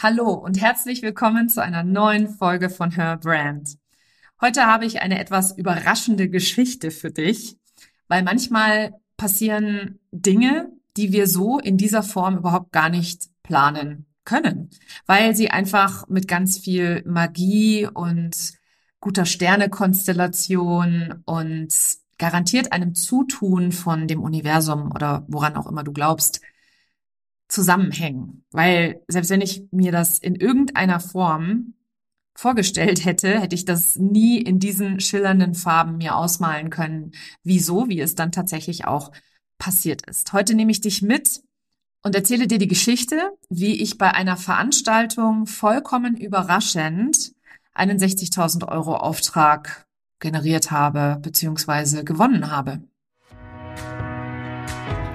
Hallo und herzlich willkommen zu einer neuen Folge von Her Brand. Heute habe ich eine etwas überraschende Geschichte für dich, weil manchmal passieren Dinge, die wir so in dieser Form überhaupt gar nicht planen können, weil sie einfach mit ganz viel Magie und guter Sternekonstellation und garantiert einem Zutun von dem Universum oder woran auch immer du glaubst, zusammenhängen. Weil selbst wenn ich mir das in irgendeiner Form vorgestellt hätte, hätte ich das nie in diesen schillernden Farben mir ausmalen können. Wieso, wie es dann tatsächlich auch passiert ist. Heute nehme ich dich mit und erzähle dir die Geschichte, wie ich bei einer Veranstaltung vollkommen überraschend einen 60.000 Euro Auftrag generiert habe bzw. gewonnen habe.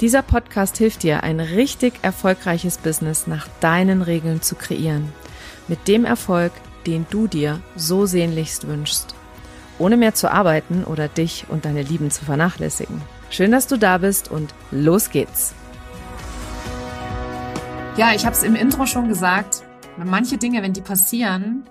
Dieser Podcast hilft dir, ein richtig erfolgreiches Business nach deinen Regeln zu kreieren. Mit dem Erfolg, den du dir so sehnlichst wünschst. Ohne mehr zu arbeiten oder dich und deine Lieben zu vernachlässigen. Schön, dass du da bist und los geht's. Ja, ich habe es im Intro schon gesagt. Manche Dinge, wenn die passieren,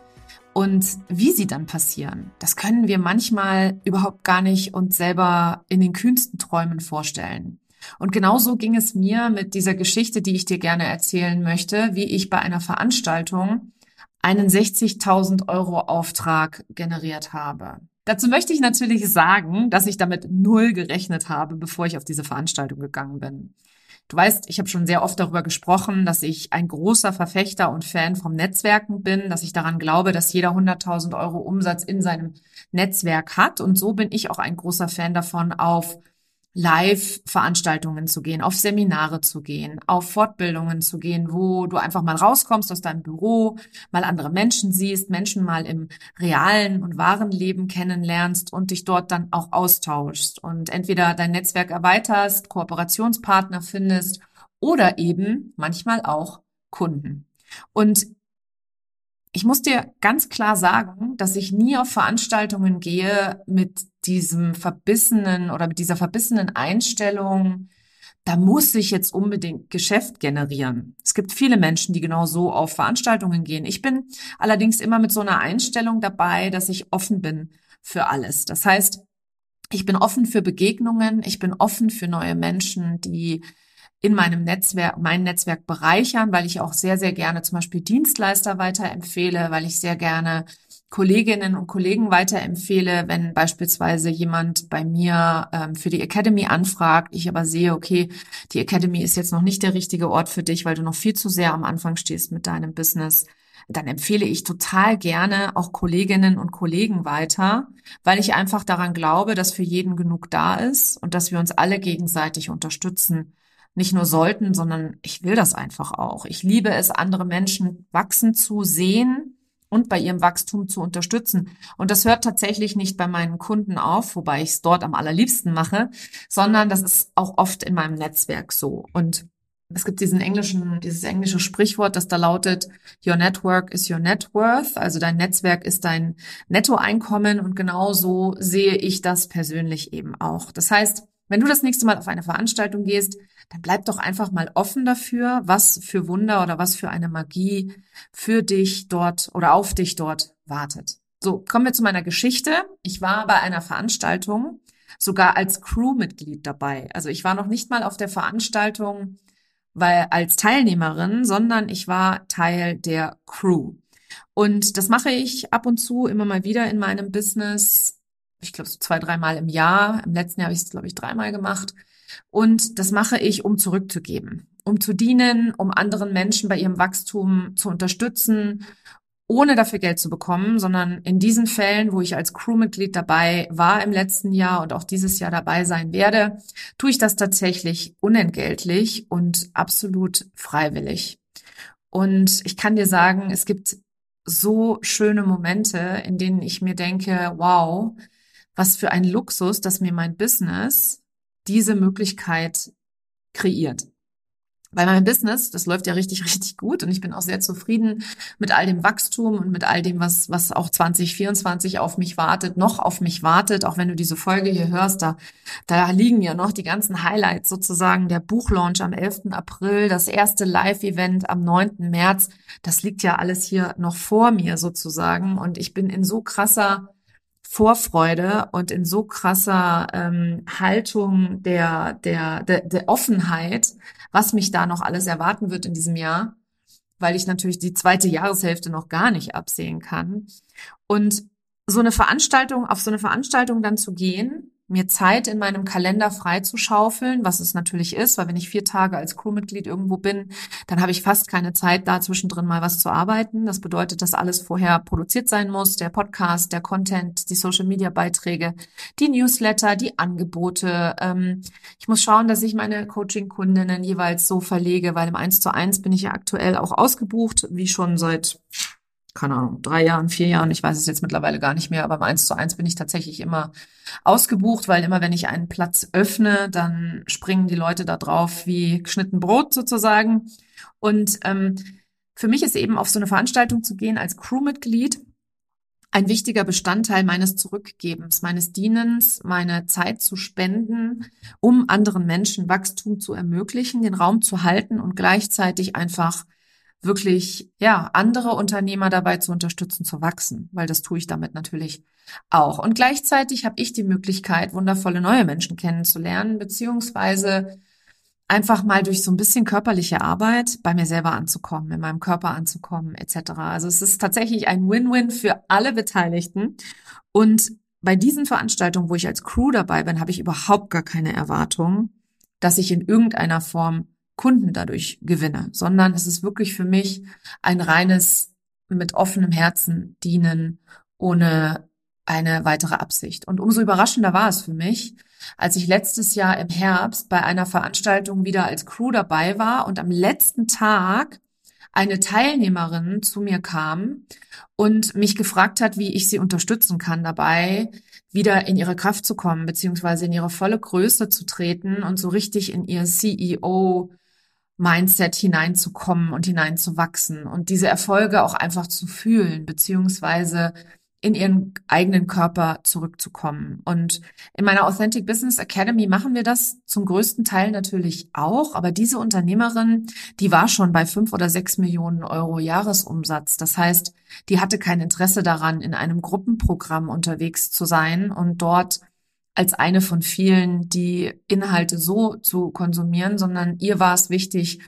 und wie sie dann passieren, das können wir manchmal überhaupt gar nicht uns selber in den kühnsten Träumen vorstellen. Und genauso ging es mir mit dieser Geschichte, die ich dir gerne erzählen möchte, wie ich bei einer Veranstaltung einen 60.000 Euro Auftrag generiert habe. Dazu möchte ich natürlich sagen, dass ich damit null gerechnet habe, bevor ich auf diese Veranstaltung gegangen bin. Du weißt, ich habe schon sehr oft darüber gesprochen, dass ich ein großer Verfechter und Fan vom Netzwerken bin, dass ich daran glaube, dass jeder 100.000 Euro Umsatz in seinem Netzwerk hat. Und so bin ich auch ein großer Fan davon, auf Live-Veranstaltungen zu gehen, auf Seminare zu gehen, auf Fortbildungen zu gehen, wo du einfach mal rauskommst aus deinem Büro, mal andere Menschen siehst, Menschen mal im realen und wahren Leben kennenlernst und dich dort dann auch austauschst und entweder dein Netzwerk erweiterst, Kooperationspartner findest oder eben manchmal auch Kunden. Und ich muss dir ganz klar sagen, dass ich nie auf Veranstaltungen gehe mit diesem verbissenen oder mit dieser verbissenen Einstellung, da muss ich jetzt unbedingt Geschäft generieren. Es gibt viele Menschen, die genau so auf Veranstaltungen gehen. Ich bin allerdings immer mit so einer Einstellung dabei, dass ich offen bin für alles. Das heißt, ich bin offen für Begegnungen, ich bin offen für neue Menschen, die in meinem Netzwerk, mein Netzwerk bereichern, weil ich auch sehr, sehr gerne zum Beispiel Dienstleister weiterempfehle, weil ich sehr gerne Kolleginnen und Kollegen weiterempfehle, wenn beispielsweise jemand bei mir ähm, für die Academy anfragt, ich aber sehe, okay, die Academy ist jetzt noch nicht der richtige Ort für dich, weil du noch viel zu sehr am Anfang stehst mit deinem Business, dann empfehle ich total gerne auch Kolleginnen und Kollegen weiter, weil ich einfach daran glaube, dass für jeden genug da ist und dass wir uns alle gegenseitig unterstützen nicht nur sollten, sondern ich will das einfach auch. Ich liebe es, andere Menschen wachsen zu sehen und bei ihrem Wachstum zu unterstützen. Und das hört tatsächlich nicht bei meinen Kunden auf, wobei ich es dort am allerliebsten mache, sondern das ist auch oft in meinem Netzwerk so. Und es gibt diesen englischen, dieses englische Sprichwort, das da lautet, your network is your net worth. Also dein Netzwerk ist dein Nettoeinkommen und genau so sehe ich das persönlich eben auch. Das heißt, wenn du das nächste Mal auf eine Veranstaltung gehst, dann bleib doch einfach mal offen dafür, was für Wunder oder was für eine Magie für dich dort oder auf dich dort wartet. So, kommen wir zu meiner Geschichte. Ich war bei einer Veranstaltung sogar als Crewmitglied dabei. Also ich war noch nicht mal auf der Veranstaltung weil als Teilnehmerin, sondern ich war Teil der Crew. Und das mache ich ab und zu immer mal wieder in meinem Business ich glaube, so zwei, dreimal im Jahr. Im letzten Jahr habe ich es, glaube ich, dreimal gemacht. Und das mache ich, um zurückzugeben, um zu dienen, um anderen Menschen bei ihrem Wachstum zu unterstützen, ohne dafür Geld zu bekommen, sondern in diesen Fällen, wo ich als Crewmitglied dabei war im letzten Jahr und auch dieses Jahr dabei sein werde, tue ich das tatsächlich unentgeltlich und absolut freiwillig. Und ich kann dir sagen, es gibt so schöne Momente, in denen ich mir denke, wow, was für ein Luxus, dass mir mein Business diese Möglichkeit kreiert. Weil mein Business, das läuft ja richtig, richtig gut und ich bin auch sehr zufrieden mit all dem Wachstum und mit all dem, was, was auch 2024 auf mich wartet, noch auf mich wartet. Auch wenn du diese Folge hier hörst, da, da liegen ja noch die ganzen Highlights sozusagen. Der Buchlaunch am 11. April, das erste Live-Event am 9. März. Das liegt ja alles hier noch vor mir sozusagen und ich bin in so krasser Vorfreude und in so krasser ähm, Haltung der, der, der, der Offenheit, was mich da noch alles erwarten wird in diesem Jahr, weil ich natürlich die zweite Jahreshälfte noch gar nicht absehen kann. Und so eine Veranstaltung, auf so eine Veranstaltung dann zu gehen, mir Zeit in meinem Kalender freizuschaufeln, was es natürlich ist, weil wenn ich vier Tage als Crewmitglied irgendwo bin, dann habe ich fast keine Zeit, da zwischendrin mal was zu arbeiten. Das bedeutet, dass alles vorher produziert sein muss, der Podcast, der Content, die Social-Media-Beiträge, die Newsletter, die Angebote. Ähm, ich muss schauen, dass ich meine Coaching-Kundinnen jeweils so verlege, weil im 1 zu 1 bin ich ja aktuell auch ausgebucht, wie schon seit keine Ahnung, drei Jahren, vier Jahren, ich weiß es jetzt mittlerweile gar nicht mehr, aber im 1 zu 1 bin ich tatsächlich immer ausgebucht, weil immer wenn ich einen Platz öffne, dann springen die Leute da drauf wie geschnitten Brot sozusagen. Und ähm, für mich ist eben auf so eine Veranstaltung zu gehen als Crewmitglied ein wichtiger Bestandteil meines Zurückgebens, meines Dienens, meine Zeit zu spenden, um anderen Menschen Wachstum zu ermöglichen, den Raum zu halten und gleichzeitig einfach wirklich, ja, andere Unternehmer dabei zu unterstützen, zu wachsen, weil das tue ich damit natürlich auch. Und gleichzeitig habe ich die Möglichkeit, wundervolle neue Menschen kennenzulernen, beziehungsweise einfach mal durch so ein bisschen körperliche Arbeit bei mir selber anzukommen, in meinem Körper anzukommen, etc. Also es ist tatsächlich ein Win-Win für alle Beteiligten. Und bei diesen Veranstaltungen, wo ich als Crew dabei bin, habe ich überhaupt gar keine Erwartung, dass ich in irgendeiner Form Kunden dadurch gewinne, sondern es ist wirklich für mich ein reines mit offenem Herzen dienen ohne eine weitere Absicht. Und umso überraschender war es für mich, als ich letztes Jahr im Herbst bei einer Veranstaltung wieder als Crew dabei war und am letzten Tag eine Teilnehmerin zu mir kam und mich gefragt hat, wie ich sie unterstützen kann dabei, wieder in ihre Kraft zu kommen, beziehungsweise in ihre volle Größe zu treten und so richtig in ihr CEO Mindset hineinzukommen und hineinzuwachsen und diese Erfolge auch einfach zu fühlen, beziehungsweise in ihren eigenen Körper zurückzukommen. Und in meiner Authentic Business Academy machen wir das zum größten Teil natürlich auch. Aber diese Unternehmerin, die war schon bei fünf oder sechs Millionen Euro Jahresumsatz. Das heißt, die hatte kein Interesse daran, in einem Gruppenprogramm unterwegs zu sein und dort als eine von vielen, die Inhalte so zu konsumieren, sondern ihr war es wichtig,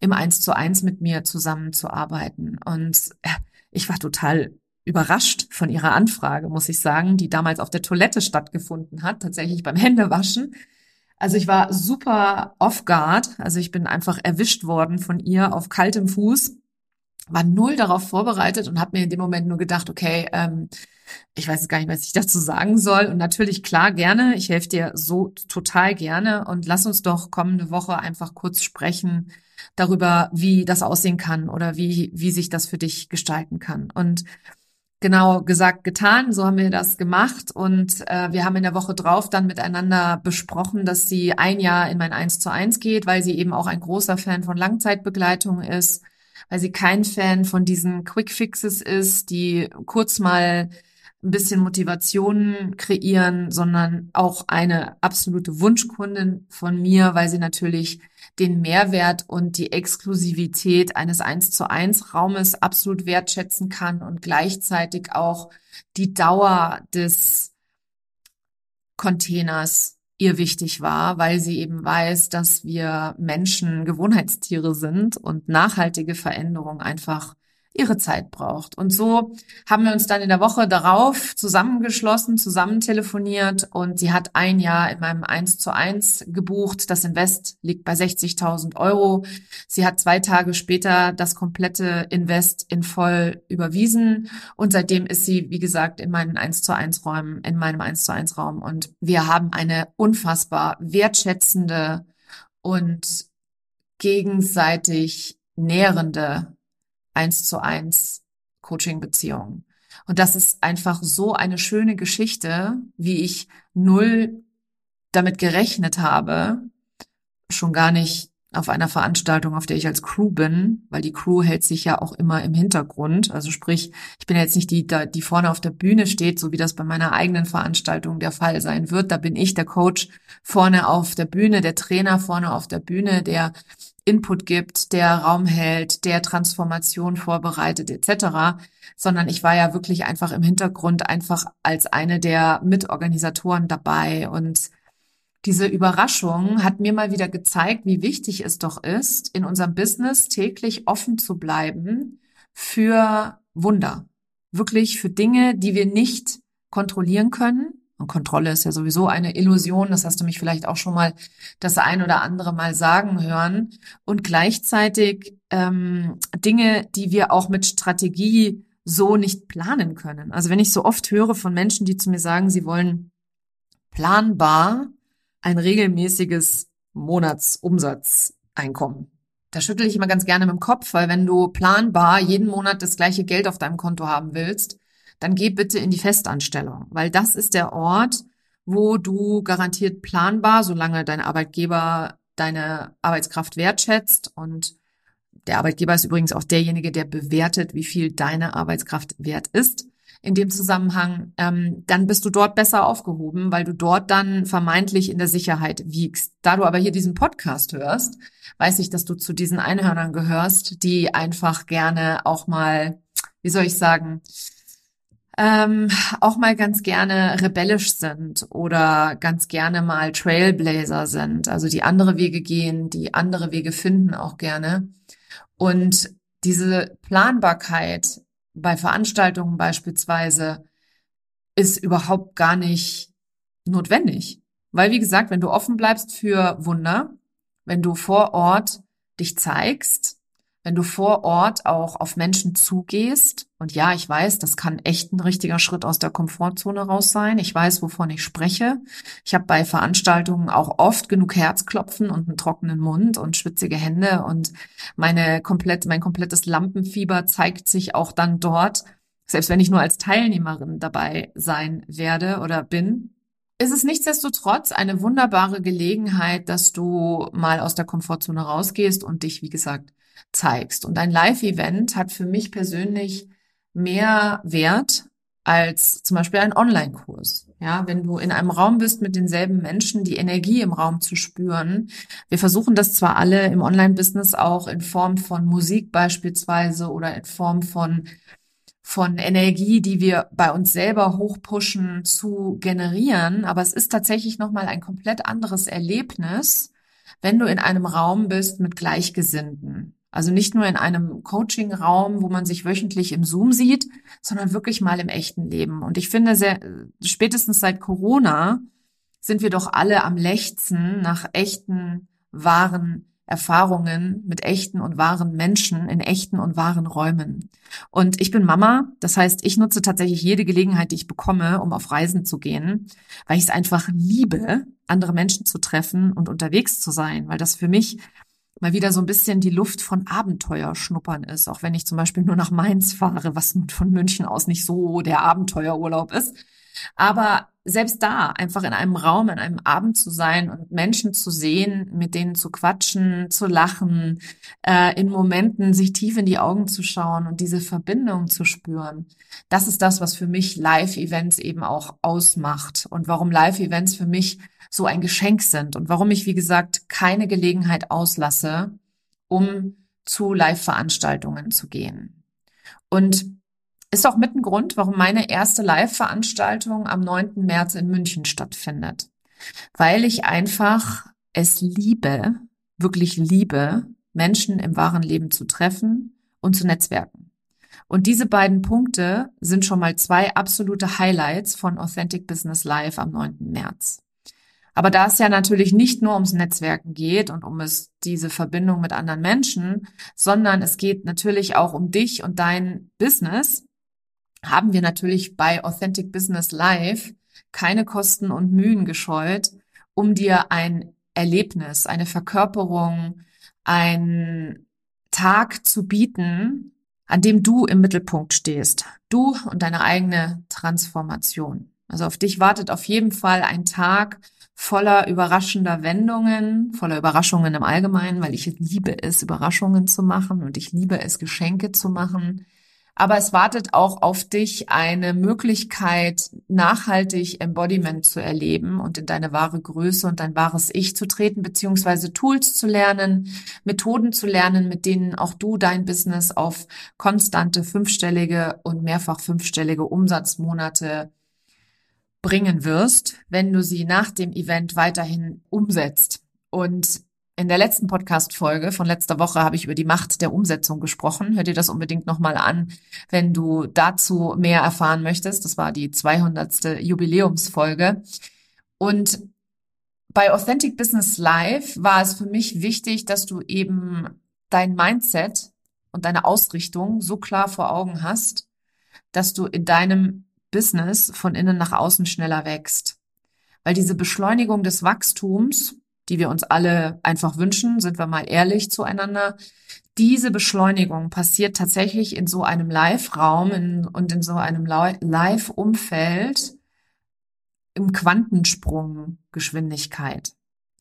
im Eins zu eins mit mir zusammenzuarbeiten. Und äh, ich war total überrascht von ihrer Anfrage, muss ich sagen, die damals auf der Toilette stattgefunden hat, tatsächlich beim Händewaschen. Also ich war super off guard, also ich bin einfach erwischt worden von ihr auf kaltem Fuß, war null darauf vorbereitet und habe mir in dem Moment nur gedacht, okay, ähm, ich weiß gar nicht, was ich dazu sagen soll. Und natürlich, klar, gerne. Ich helfe dir so total gerne. Und lass uns doch kommende Woche einfach kurz sprechen darüber, wie das aussehen kann oder wie, wie sich das für dich gestalten kann. Und genau gesagt, getan. So haben wir das gemacht. Und äh, wir haben in der Woche drauf dann miteinander besprochen, dass sie ein Jahr in mein Eins zu eins geht, weil sie eben auch ein großer Fan von Langzeitbegleitung ist, weil sie kein Fan von diesen Quick Fixes ist, die kurz mal ein bisschen Motivation kreieren, sondern auch eine absolute Wunschkundin von mir, weil sie natürlich den Mehrwert und die Exklusivität eines 1 zu 1 Raumes absolut wertschätzen kann und gleichzeitig auch die Dauer des Containers ihr wichtig war, weil sie eben weiß, dass wir Menschen Gewohnheitstiere sind und nachhaltige Veränderung einfach ihre Zeit braucht. Und so haben wir uns dann in der Woche darauf zusammengeschlossen, zusammen telefoniert und sie hat ein Jahr in meinem 1 zu 1 gebucht. Das Invest liegt bei 60.000 Euro. Sie hat zwei Tage später das komplette Invest in voll überwiesen und seitdem ist sie, wie gesagt, in meinen 1 zu 1 Räumen, in meinem 1 zu 1 Raum und wir haben eine unfassbar wertschätzende und gegenseitig nährende eins zu eins Coaching-Beziehungen. Und das ist einfach so eine schöne Geschichte, wie ich null damit gerechnet habe, schon gar nicht auf einer Veranstaltung, auf der ich als Crew bin, weil die Crew hält sich ja auch immer im Hintergrund. Also sprich, ich bin jetzt nicht die, die vorne auf der Bühne steht, so wie das bei meiner eigenen Veranstaltung der Fall sein wird. Da bin ich der Coach vorne auf der Bühne, der Trainer vorne auf der Bühne, der Input gibt, der Raum hält, der Transformation vorbereitet etc., sondern ich war ja wirklich einfach im Hintergrund einfach als eine der Mitorganisatoren dabei und diese Überraschung hat mir mal wieder gezeigt, wie wichtig es doch ist, in unserem Business täglich offen zu bleiben für Wunder. Wirklich für Dinge, die wir nicht kontrollieren können. Und Kontrolle ist ja sowieso eine Illusion. Das hast du mich vielleicht auch schon mal das ein oder andere Mal sagen hören. Und gleichzeitig ähm, Dinge, die wir auch mit Strategie so nicht planen können. Also wenn ich so oft höre von Menschen, die zu mir sagen, sie wollen planbar ein regelmäßiges Monatsumsatzeinkommen. Da schüttel ich immer ganz gerne mit dem Kopf, weil wenn du planbar jeden Monat das gleiche Geld auf deinem Konto haben willst, dann geh bitte in die Festanstellung, weil das ist der Ort, wo du garantiert planbar, solange dein Arbeitgeber deine Arbeitskraft wertschätzt und der Arbeitgeber ist übrigens auch derjenige, der bewertet, wie viel deine Arbeitskraft wert ist, in dem Zusammenhang, ähm, dann bist du dort besser aufgehoben, weil du dort dann vermeintlich in der Sicherheit wiegst. Da du aber hier diesen Podcast hörst, weiß ich, dass du zu diesen Einhörnern gehörst, die einfach gerne auch mal, wie soll ich sagen, ähm, auch mal ganz gerne rebellisch sind oder ganz gerne mal Trailblazer sind, also die andere Wege gehen, die andere Wege finden auch gerne. Und diese Planbarkeit bei Veranstaltungen beispielsweise ist überhaupt gar nicht notwendig. Weil, wie gesagt, wenn du offen bleibst für Wunder, wenn du vor Ort dich zeigst, wenn du vor Ort auch auf Menschen zugehst, und ja, ich weiß, das kann echt ein richtiger Schritt aus der Komfortzone raus sein. Ich weiß, wovon ich spreche. Ich habe bei Veranstaltungen auch oft genug Herzklopfen und einen trockenen Mund und schwitzige Hände und meine komplett, mein komplettes Lampenfieber zeigt sich auch dann dort, selbst wenn ich nur als Teilnehmerin dabei sein werde oder bin. Ist es nichtsdestotrotz eine wunderbare Gelegenheit, dass du mal aus der Komfortzone rausgehst und dich, wie gesagt, zeigst. Und ein Live-Event hat für mich persönlich mehr Wert als zum Beispiel ein Online-Kurs. Ja, wenn du in einem Raum bist mit denselben Menschen, die Energie im Raum zu spüren. Wir versuchen das zwar alle im Online-Business auch in Form von Musik beispielsweise oder in Form von von Energie, die wir bei uns selber hochpushen, zu generieren. Aber es ist tatsächlich nochmal ein komplett anderes Erlebnis, wenn du in einem Raum bist mit Gleichgesinnten. Also nicht nur in einem Coaching-Raum, wo man sich wöchentlich im Zoom sieht, sondern wirklich mal im echten Leben. Und ich finde, sehr, spätestens seit Corona sind wir doch alle am Lechzen nach echten, wahren Erfahrungen mit echten und wahren Menschen in echten und wahren Räumen. Und ich bin Mama, das heißt, ich nutze tatsächlich jede Gelegenheit, die ich bekomme, um auf Reisen zu gehen, weil ich es einfach liebe, andere Menschen zu treffen und unterwegs zu sein, weil das für mich mal wieder so ein bisschen die Luft von Abenteuer schnuppern ist, auch wenn ich zum Beispiel nur nach Mainz fahre, was von München aus nicht so der Abenteuerurlaub ist. Aber selbst da, einfach in einem Raum, in einem Abend zu sein und Menschen zu sehen, mit denen zu quatschen, zu lachen, äh, in Momenten sich tief in die Augen zu schauen und diese Verbindung zu spüren, das ist das, was für mich Live-Events eben auch ausmacht und warum Live-Events für mich so ein Geschenk sind und warum ich, wie gesagt, keine Gelegenheit auslasse, um zu Live-Veranstaltungen zu gehen. Und ist auch mit ein Grund, warum meine erste Live-Veranstaltung am 9. März in München stattfindet. Weil ich einfach es liebe, wirklich liebe, Menschen im wahren Leben zu treffen und zu netzwerken. Und diese beiden Punkte sind schon mal zwei absolute Highlights von Authentic Business Live am 9. März. Aber da es ja natürlich nicht nur ums Netzwerken geht und um es diese Verbindung mit anderen Menschen, sondern es geht natürlich auch um dich und dein Business, haben wir natürlich bei Authentic Business Live keine Kosten und Mühen gescheut, um dir ein Erlebnis, eine Verkörperung, ein Tag zu bieten, an dem du im Mittelpunkt stehst. Du und deine eigene Transformation. Also auf dich wartet auf jeden Fall ein Tag voller überraschender Wendungen, voller Überraschungen im Allgemeinen, weil ich liebe es, Überraschungen zu machen und ich liebe es, Geschenke zu machen. Aber es wartet auch auf dich eine Möglichkeit, nachhaltig Embodiment zu erleben und in deine wahre Größe und dein wahres Ich zu treten, beziehungsweise Tools zu lernen, Methoden zu lernen, mit denen auch du dein Business auf konstante fünfstellige und mehrfach fünfstellige Umsatzmonate bringen wirst, wenn du sie nach dem Event weiterhin umsetzt. Und in der letzten Podcast-Folge von letzter Woche habe ich über die Macht der Umsetzung gesprochen. Hör dir das unbedingt nochmal an, wenn du dazu mehr erfahren möchtest. Das war die 200. Jubiläumsfolge. Und bei Authentic Business Live war es für mich wichtig, dass du eben dein Mindset und deine Ausrichtung so klar vor Augen hast, dass du in deinem Business von innen nach außen schneller wächst. Weil diese Beschleunigung des Wachstums die wir uns alle einfach wünschen, sind wir mal ehrlich zueinander. Diese Beschleunigung passiert tatsächlich in so einem Live-Raum und in so einem Live-Umfeld im Quantensprung Geschwindigkeit.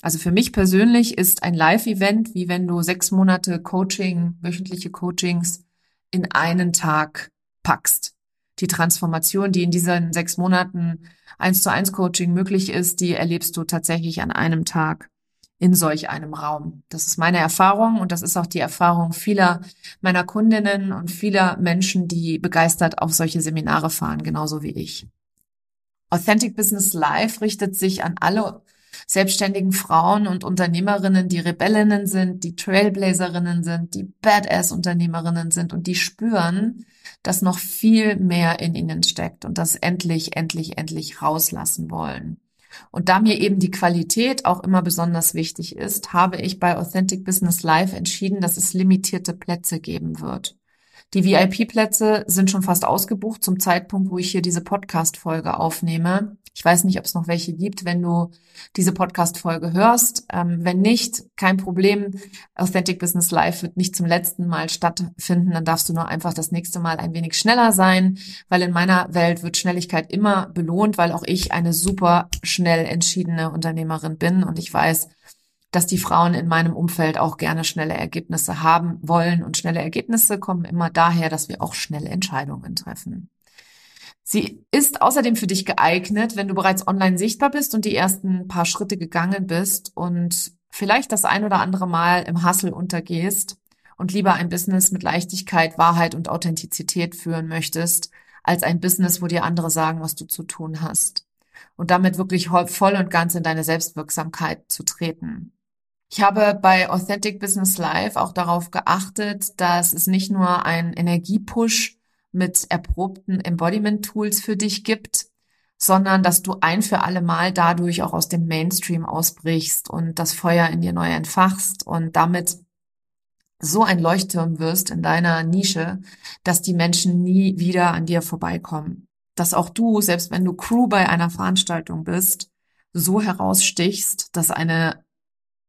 Also für mich persönlich ist ein Live-Event wie wenn du sechs Monate Coaching, wöchentliche Coachings in einen Tag packst. Die Transformation, die in diesen sechs Monaten eins zu eins Coaching möglich ist, die erlebst du tatsächlich an einem Tag in solch einem Raum. Das ist meine Erfahrung und das ist auch die Erfahrung vieler meiner Kundinnen und vieler Menschen, die begeistert auf solche Seminare fahren, genauso wie ich. Authentic Business Live richtet sich an alle selbstständigen Frauen und Unternehmerinnen, die Rebellinnen sind, die Trailblazerinnen sind, die Badass-Unternehmerinnen sind und die spüren, dass noch viel mehr in ihnen steckt und das endlich, endlich, endlich rauslassen wollen. Und da mir eben die Qualität auch immer besonders wichtig ist, habe ich bei Authentic Business Live entschieden, dass es limitierte Plätze geben wird. Die VIP-Plätze sind schon fast ausgebucht zum Zeitpunkt, wo ich hier diese Podcast-Folge aufnehme. Ich weiß nicht, ob es noch welche gibt, wenn du diese Podcast-Folge hörst. Ähm, wenn nicht, kein Problem. Authentic Business Live wird nicht zum letzten Mal stattfinden. Dann darfst du nur einfach das nächste Mal ein wenig schneller sein, weil in meiner Welt wird Schnelligkeit immer belohnt, weil auch ich eine super schnell entschiedene Unternehmerin bin und ich weiß, dass die Frauen in meinem Umfeld auch gerne schnelle Ergebnisse haben wollen. Und schnelle Ergebnisse kommen immer daher, dass wir auch schnelle Entscheidungen treffen. Sie ist außerdem für dich geeignet, wenn du bereits online sichtbar bist und die ersten paar Schritte gegangen bist und vielleicht das ein oder andere Mal im Hassel untergehst und lieber ein Business mit Leichtigkeit, Wahrheit und Authentizität führen möchtest, als ein Business, wo dir andere sagen, was du zu tun hast. Und damit wirklich voll und ganz in deine Selbstwirksamkeit zu treten. Ich habe bei Authentic Business Live auch darauf geachtet, dass es nicht nur ein Energiepush mit erprobten Embodiment-Tools für dich gibt, sondern dass du ein für alle Mal dadurch auch aus dem Mainstream ausbrichst und das Feuer in dir neu entfachst und damit so ein Leuchtturm wirst in deiner Nische, dass die Menschen nie wieder an dir vorbeikommen. Dass auch du, selbst wenn du Crew bei einer Veranstaltung bist, so herausstichst, dass eine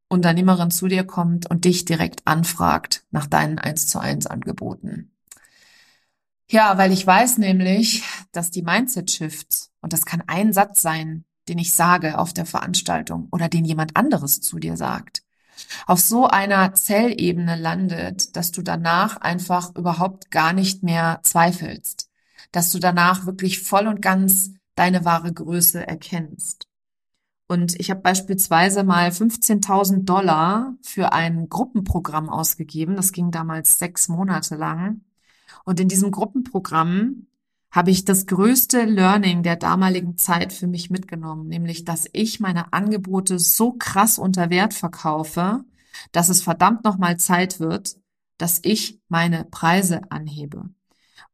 Unternehmerin zu dir kommt und dich direkt anfragt nach deinen 1 zu 1 Angeboten. Ja, weil ich weiß nämlich, dass die Mindset-Shifts, und das kann ein Satz sein, den ich sage auf der Veranstaltung oder den jemand anderes zu dir sagt, auf so einer Zellebene landet, dass du danach einfach überhaupt gar nicht mehr zweifelst, dass du danach wirklich voll und ganz deine wahre Größe erkennst. Und ich habe beispielsweise mal 15.000 Dollar für ein Gruppenprogramm ausgegeben. Das ging damals sechs Monate lang. Und in diesem Gruppenprogramm habe ich das größte Learning der damaligen Zeit für mich mitgenommen, nämlich dass ich meine Angebote so krass unter Wert verkaufe, dass es verdammt nochmal Zeit wird, dass ich meine Preise anhebe.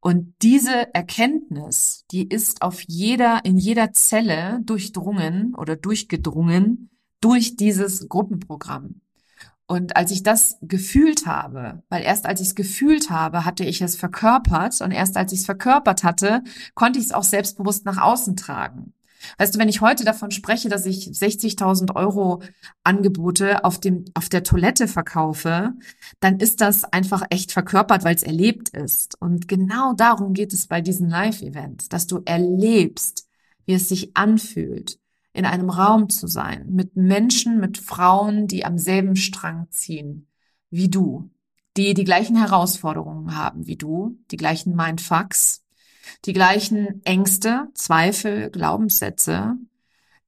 Und diese Erkenntnis, die ist auf jeder, in jeder Zelle durchdrungen oder durchgedrungen durch dieses Gruppenprogramm. Und als ich das gefühlt habe, weil erst als ich es gefühlt habe, hatte ich es verkörpert und erst als ich es verkörpert hatte, konnte ich es auch selbstbewusst nach außen tragen. Weißt du, wenn ich heute davon spreche, dass ich 60.000 Euro Angebote auf dem, auf der Toilette verkaufe, dann ist das einfach echt verkörpert, weil es erlebt ist. Und genau darum geht es bei diesen Live-Events, dass du erlebst, wie es sich anfühlt, in einem Raum zu sein, mit Menschen, mit Frauen, die am selben Strang ziehen, wie du, die die gleichen Herausforderungen haben wie du, die gleichen Mindfucks, die gleichen Ängste, Zweifel, Glaubenssätze,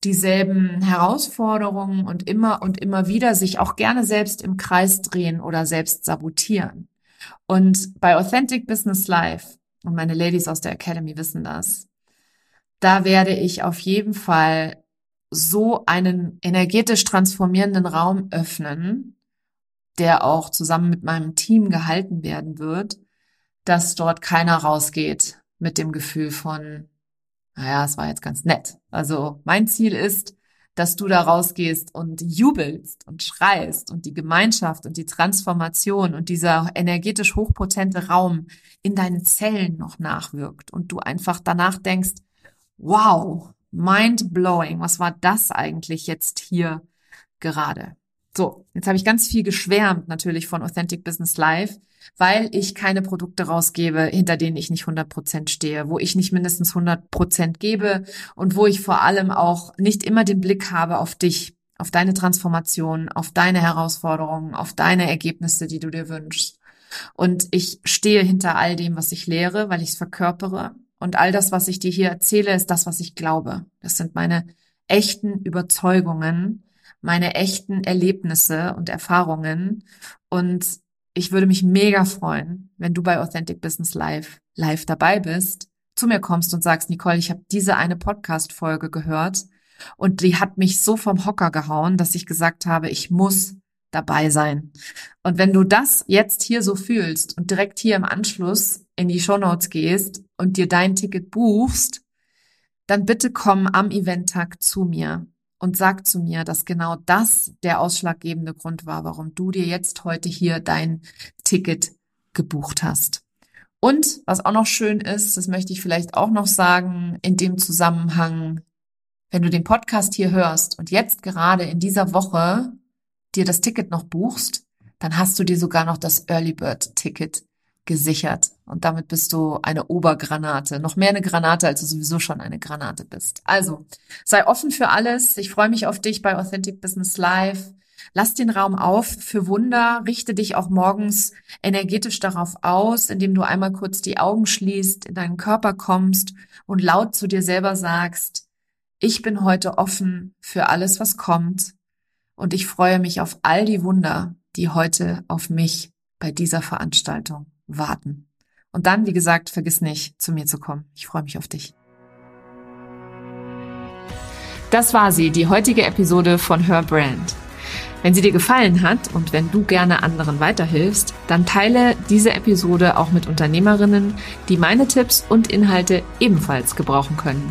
dieselben Herausforderungen und immer und immer wieder sich auch gerne selbst im Kreis drehen oder selbst sabotieren. Und bei Authentic Business Life, und meine Ladies aus der Academy wissen das, da werde ich auf jeden Fall so einen energetisch transformierenden Raum öffnen, der auch zusammen mit meinem Team gehalten werden wird, dass dort keiner rausgeht mit dem Gefühl von, naja, es war jetzt ganz nett. Also mein Ziel ist, dass du da rausgehst und jubelst und schreist und die Gemeinschaft und die Transformation und dieser energetisch hochpotente Raum in deinen Zellen noch nachwirkt und du einfach danach denkst, wow, mind blowing, was war das eigentlich jetzt hier gerade? So, jetzt habe ich ganz viel geschwärmt natürlich von Authentic Business Live weil ich keine Produkte rausgebe, hinter denen ich nicht 100 Prozent stehe, wo ich nicht mindestens 100 Prozent gebe und wo ich vor allem auch nicht immer den Blick habe auf dich, auf deine Transformation, auf deine Herausforderungen, auf deine Ergebnisse, die du dir wünschst. Und ich stehe hinter all dem, was ich lehre, weil ich es verkörpere. Und all das, was ich dir hier erzähle, ist das, was ich glaube. Das sind meine echten Überzeugungen, meine echten Erlebnisse und Erfahrungen. Und ich würde mich mega freuen, wenn du bei Authentic Business Live live dabei bist, zu mir kommst und sagst, Nicole, ich habe diese eine Podcast-Folge gehört und die hat mich so vom Hocker gehauen, dass ich gesagt habe, ich muss dabei sein. Und wenn du das jetzt hier so fühlst und direkt hier im Anschluss in die Show Notes gehst und dir dein Ticket buchst, dann bitte komm am Eventtag zu mir und sag zu mir, dass genau das der ausschlaggebende Grund war, warum du dir jetzt heute hier dein Ticket gebucht hast. Und was auch noch schön ist, das möchte ich vielleicht auch noch sagen, in dem Zusammenhang, wenn du den Podcast hier hörst und jetzt gerade in dieser Woche dir das Ticket noch buchst, dann hast du dir sogar noch das Early Bird Ticket gesichert. Und damit bist du eine Obergranate. Noch mehr eine Granate, als du sowieso schon eine Granate bist. Also, sei offen für alles. Ich freue mich auf dich bei Authentic Business Live. Lass den Raum auf für Wunder. Richte dich auch morgens energetisch darauf aus, indem du einmal kurz die Augen schließt, in deinen Körper kommst und laut zu dir selber sagst, ich bin heute offen für alles, was kommt. Und ich freue mich auf all die Wunder, die heute auf mich bei dieser Veranstaltung warten. Und dann, wie gesagt, vergiss nicht, zu mir zu kommen. Ich freue mich auf dich. Das war sie, die heutige Episode von Her Brand. Wenn sie dir gefallen hat und wenn du gerne anderen weiterhilfst, dann teile diese Episode auch mit Unternehmerinnen, die meine Tipps und Inhalte ebenfalls gebrauchen können.